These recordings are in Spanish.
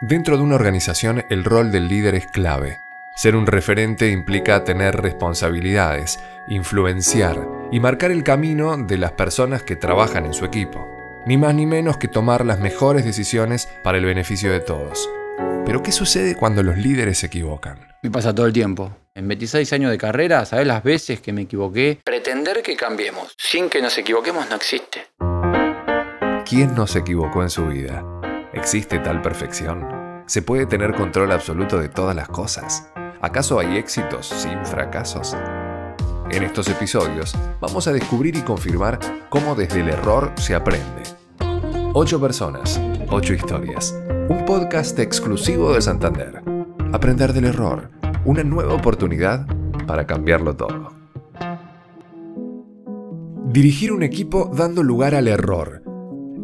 Dentro de una organización el rol del líder es clave. Ser un referente implica tener responsabilidades, influenciar y marcar el camino de las personas que trabajan en su equipo. Ni más ni menos que tomar las mejores decisiones para el beneficio de todos. Pero ¿qué sucede cuando los líderes se equivocan? Me pasa todo el tiempo. En 26 años de carrera, ¿sabes las veces que me equivoqué? Pretender que cambiemos sin que nos equivoquemos no existe. ¿Quién no se equivocó en su vida? ¿Existe tal perfección? ¿Se puede tener control absoluto de todas las cosas? ¿Acaso hay éxitos sin fracasos? En estos episodios vamos a descubrir y confirmar cómo desde el error se aprende. Ocho personas, ocho historias. Un podcast exclusivo de Santander. Aprender del error. Una nueva oportunidad para cambiarlo todo. Dirigir un equipo dando lugar al error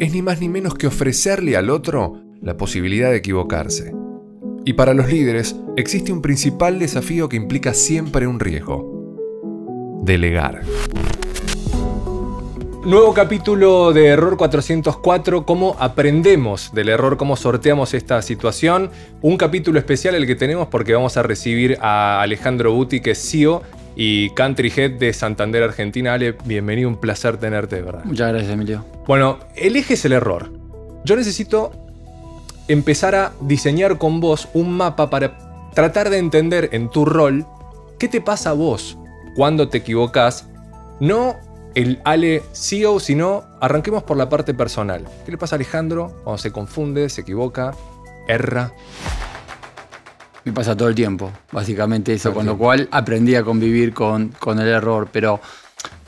es ni más ni menos que ofrecerle al otro la posibilidad de equivocarse. Y para los líderes existe un principal desafío que implica siempre un riesgo. Delegar. Nuevo capítulo de Error 404, cómo aprendemos del error, cómo sorteamos esta situación. Un capítulo especial el que tenemos porque vamos a recibir a Alejandro Buti, que es CEO y Country Head de Santander, Argentina. Ale, bienvenido, un placer tenerte, ¿verdad? Muchas gracias, Emilio. Bueno, el eje es el error. Yo necesito empezar a diseñar con vos un mapa para tratar de entender en tu rol qué te pasa a vos cuando te equivocas. No el Ale CEO, sino arranquemos por la parte personal. ¿Qué le pasa a Alejandro cuando se confunde, se equivoca, erra? Me pasa todo el tiempo, básicamente eso, con lo cual aprendí a convivir con, con el error, pero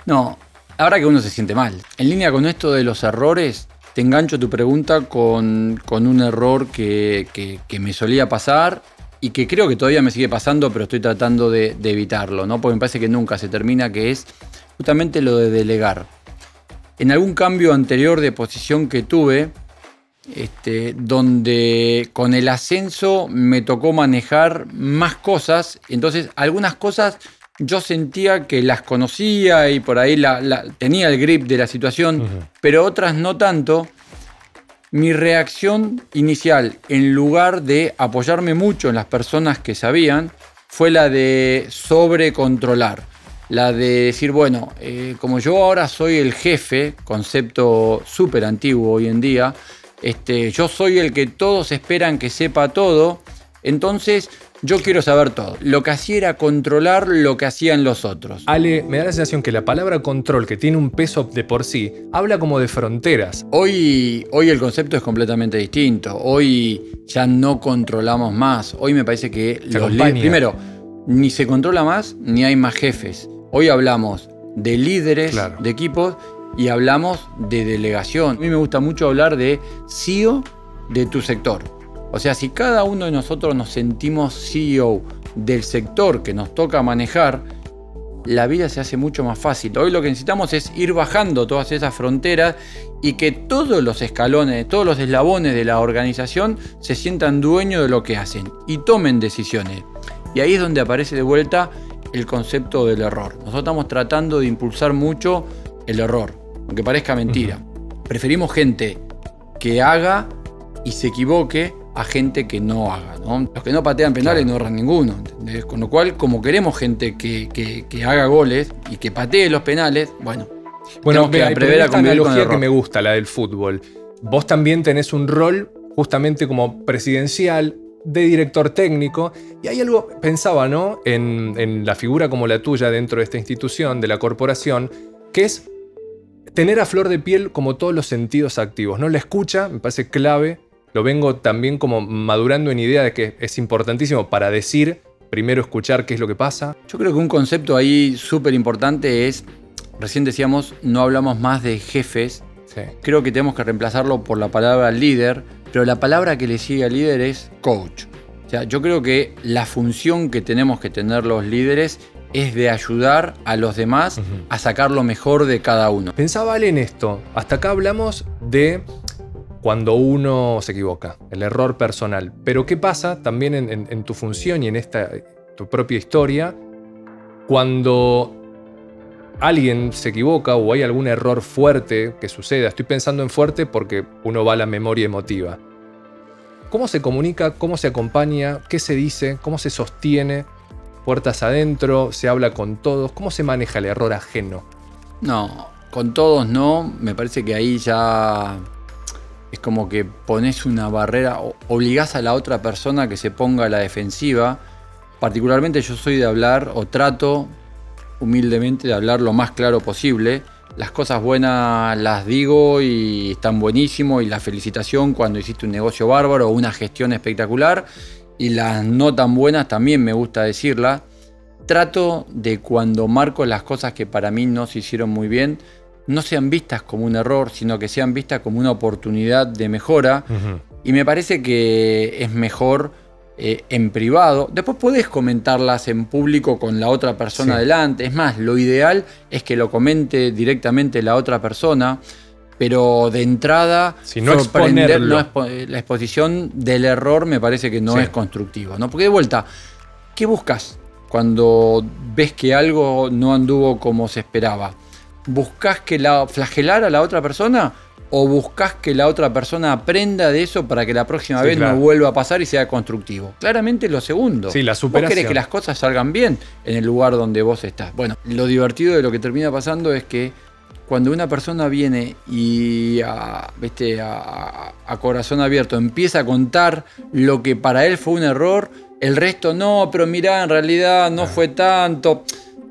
no, ahora que uno se siente mal. En línea con esto de los errores, te engancho tu pregunta con, un error que, me solía pasar y que creo que todavía me sigue pasando, pero estoy tratando de, evitarlo, ¿no? Porque me parece que nunca se termina, que es justamente lo de delegar. En algún cambio anterior de posición que tuve, este, donde con el ascenso me tocó manejar más cosas, entonces algunas cosas yo sentía que las conocía y por ahí la, tenía el grip de la situación, pero otras no tanto. Mi reacción inicial, en lugar de apoyarme mucho en las personas que sabían, fue la de sobrecontrolar. La de decir, bueno, eh, como yo ahora soy el jefe, concepto súper antiguo hoy en día, este, yo soy el que todos esperan que sepa todo, entonces yo quiero saber todo. Lo que hacía era controlar lo que hacían los otros. Ale, me da la sensación que la palabra control, que tiene un peso de por sí, habla como de fronteras. Hoy, hoy el concepto es completamente distinto. Hoy ya no controlamos más. Hoy me parece que los Primero, ni se controla más, ni hay más jefes. Hoy hablamos de líderes de equipos y hablamos de delegación. A mí me gusta mucho hablar de CEO de tu sector. O sea, si cada uno de nosotros nos sentimos CEO del sector que nos toca manejar, la vida se hace mucho más fácil. Hoy lo que necesitamos es ir bajando todas esas fronteras y que todos los escalones, todos los eslabones de la organización se sientan dueños de lo que hacen y tomen decisiones. Y ahí es donde aparece de vuelta el concepto del error. Nosotros estamos tratando de impulsar mucho el error, aunque parezca mentira. Preferimos gente que haga y se equivoque a gente que no haga. Los que no patean penales no erran ninguno. Con lo cual, como queremos gente que, haga goles y que patee los penales, bueno, bueno, que prever a analogía que me gusta, la del fútbol. Vos también tenés un rol justamente como presidencial, de director técnico, y hay algo, pensaba, ¿no? En, en la figura como la tuya dentro de esta institución, de la corporación, que es tener a flor de piel como todos los sentidos activos, ¿no? La escucha me parece clave lo vengo también como madurando en idea de que es importantísimo para decir, primero escuchar qué es lo que pasa. Yo creo que un concepto ahí súper importante es, recién decíamos, no hablamos más de jefes. Creo que tenemos que reemplazarlo por la palabra líder, pero la palabra que le sigue al líder es coach. O sea, yo creo que la función que tenemos que tener los líderes es de ayudar a los demás a sacar lo mejor de cada uno. Pensaba en esto. Hasta acá hablamos de cuando uno se equivoca, el error personal. Pero ¿qué pasa también en, tu función y en esta, tu propia historia cuando alguien se equivoca o hay algún error fuerte que suceda? Estoy pensando en fuerte porque uno va a la memoria emotiva. ¿Cómo se comunica? ¿Cómo se acompaña? ¿Qué se dice? ¿Cómo se sostiene? ¿Puertas adentro? ¿Se habla con todos? ¿Cómo se maneja el error ajeno? No, con todos no. Me parece que ahí ya es como que pones una barrera, obligás a la otra persona que se ponga a la defensiva. Particularmente yo soy de hablar o trato humildemente de hablar lo más claro posible. Las cosas buenas las digo y están buenísimo y la felicitación cuando hiciste un negocio bárbaro o una gestión espectacular y las no tan buenas también me gusta decirlas. Trato de cuando marco las cosas que para mí no se hicieron muy bien, no sean vistas como un error, sino que sean vistas como una oportunidad de mejora. Y me parece que es mejor eh, en privado. Después podés comentarlas en público con la otra persona delante. Es más, lo ideal es que lo comente directamente la otra persona. Pero de entrada, si no sorprender, la exposición del error me parece que no es constructivo. ¿no? Porque de vuelta, ¿qué buscas cuando ves que algo no anduvo como se esperaba? ¿Buscas que la flagelar a la otra persona o buscas que la otra persona aprenda de eso para que la próxima vez no vuelva a pasar y sea constructivo? Claramente lo segundo. Sí, la superación. Vos querés que las cosas salgan bien en el lugar donde vos estás. Bueno, lo divertido de lo que termina pasando es que cuando una persona viene y a, a, corazón abierto empieza a contar lo que para él fue un error, el resto no, pero mirá, en realidad no fue tanto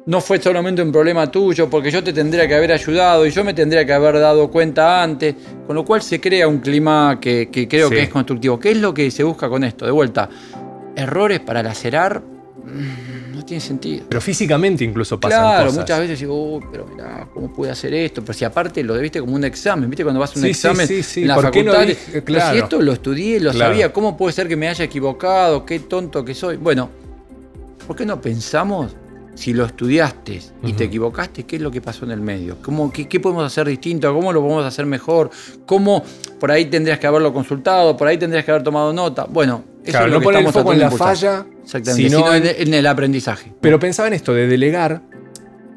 no fue solamente un problema tuyo, porque yo te tendría que haber ayudado y yo me tendría que haber dado cuenta antes, con lo cual se crea un clima que, creo que es constructivo. ¿Qué es lo que se busca con esto? De vuelta, errores para lacerar tiene sentido. Pero físicamente incluso pasan claro, muchas veces digo, pero mirá, ¿cómo pude hacer esto? Pero si aparte lo debiste como un examen, ¿viste? Cuando vas a un examen en la facultad, si esto lo estudié, lo sabía, ¿cómo puede ser que me haya equivocado? Qué tonto que soy. Bueno, ¿por qué no pensamos si lo estudiaste y te equivocaste, ¿qué es lo que pasó en el medio? ¿Cómo, qué, podemos hacer distinto? ¿Cómo lo podemos hacer mejor? ¿Cómo por ahí tendrías que haberlo consultado? ¿Por ahí tendrías que haber tomado nota? Bueno, eso es lo no poner el foco en la falla, sino, en, el aprendizaje. Pero pensaba en esto de delegar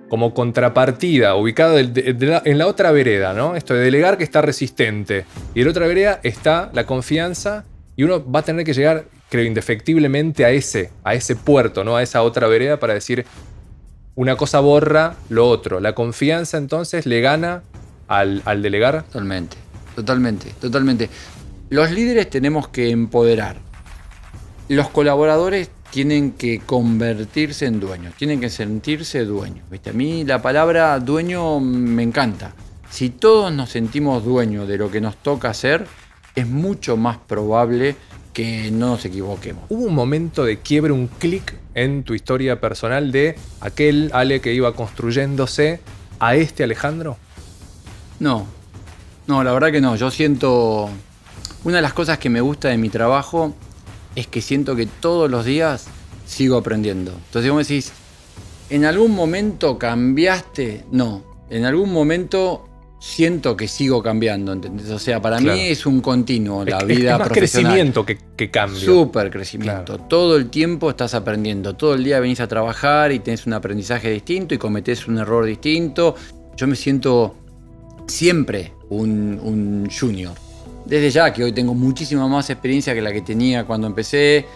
como contrapartida, ubicado en la otra vereda, ¿no? Esto de delegar que está resistente. Y en la otra vereda está la confianza y uno va a tener que llegar creo, indefectiblemente a ese, a ese puerto, ¿no? A esa otra vereda para decir, una cosa borra lo otro. La confianza entonces le gana al, al delegar. Totalmente, totalmente, totalmente. Los líderes tenemos que empoderar. Los colaboradores tienen que convertirse en dueños, tienen que sentirse dueños. ¿viste? A mí la palabra dueño me encanta. Si todos nos sentimos dueños de lo que nos toca hacer, es mucho más probable que no nos equivoquemos. ¿Hubo un momento de quiebre, un clic en tu historia personal de aquel Ale que iba construyéndose a este Alejandro? No, no, la verdad que no. Yo siento. Una de las cosas que me gusta de mi trabajo es que siento que todos los días sigo aprendiendo. Entonces vos me decís, ¿en algún momento cambiaste? No. En algún momento siento que sigo cambiando, ¿entendés? O sea, para mí es un continuo la vida es más crecimiento que, que cambio. Súper crecimiento. Todo el tiempo estás aprendiendo. Todo el día venís a trabajar y tenés un aprendizaje distinto y cometés un error distinto. Yo me siento siempre un, un junior. Desde ya que hoy tengo muchísima más experiencia que la que tenía cuando empecé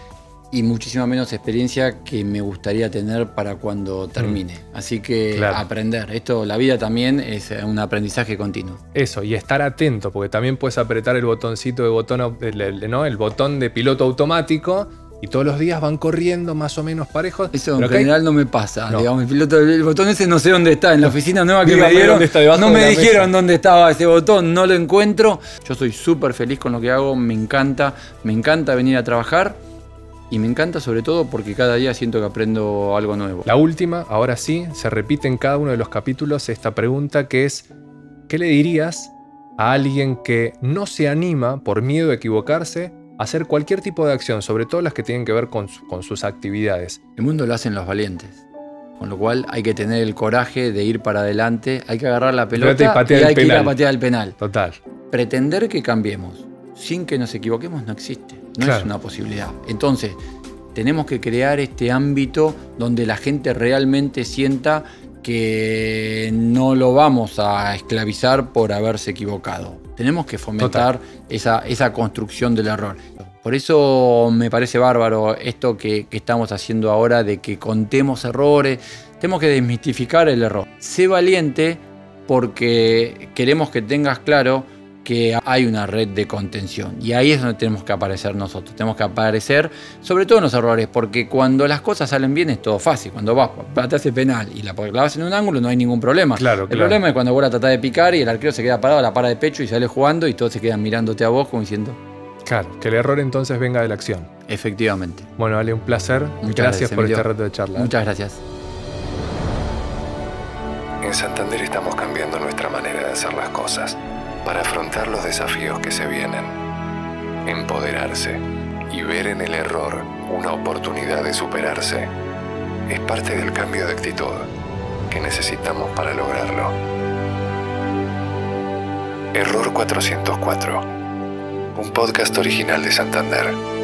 y muchísima menos experiencia que me gustaría tener para cuando mm. termine. Así que aprender. Esto, la vida también es un aprendizaje continuo. Eso, y estar atento, porque también puedes apretar el botoncito de botón, ¿no? el botón de piloto automático. Y todos los días van corriendo más o menos parejos. Eso en general no me pasa. Digamos, el, piloto, el botón ese no sé dónde está. En la oficina nueva que me dieron, no me dijeron dónde estaba ese botón. No lo encuentro. Yo soy súper feliz con lo que hago. Me encanta. Me encanta venir a trabajar y me encanta sobre todo porque cada día siento que aprendo algo nuevo. La última, ahora sí, se repite en cada uno de los capítulos esta pregunta que es, ¿qué le dirías a alguien que no se anima por miedo a equivocarse hacer cualquier tipo de acción, sobre todo las que tienen que ver con, sus actividades? El mundo lo hacen los valientes. Con lo cual hay que tener el coraje de ir para adelante, hay que agarrar la pelota y, hay que ir a patear el penal. Total. Pretender que cambiemos sin que nos equivoquemos no existe. No es una posibilidad. Entonces, tenemos que crear este ámbito donde la gente realmente sienta que no lo vamos a esclavizar por haberse equivocado. Tenemos que fomentar esa, esa construcción del error. Por eso me parece bárbaro esto que, estamos haciendo ahora de que contemos errores. Tenemos que desmistificar el error. Sé valiente porque queremos que tengas claro que hay una red de contención. Y ahí es donde tenemos que aparecer nosotros. Tenemos que aparecer, sobre todo en los errores, porque cuando las cosas salen bien es todo fácil. Cuando vas, pateas el penal y la clavas en un ángulo, no hay ningún problema. Claro, el problema es cuando vos la tratás de picar y el arquero se queda parado, la para de pecho y sale jugando y todos se quedan mirándote a vos como diciendo. Claro, que el error entonces venga de la acción. Efectivamente. Bueno, Ale, un placer. Muchas gracias, por este rato de charla. Muchas gracias. En Santander estamos cambiando nuestra manera de hacer las cosas para afrontar los desafíos que se vienen. Empoderarse y ver en el error una oportunidad de superarse es parte del cambio de actitud que necesitamos para lograrlo. Error 404, un podcast original de Santander.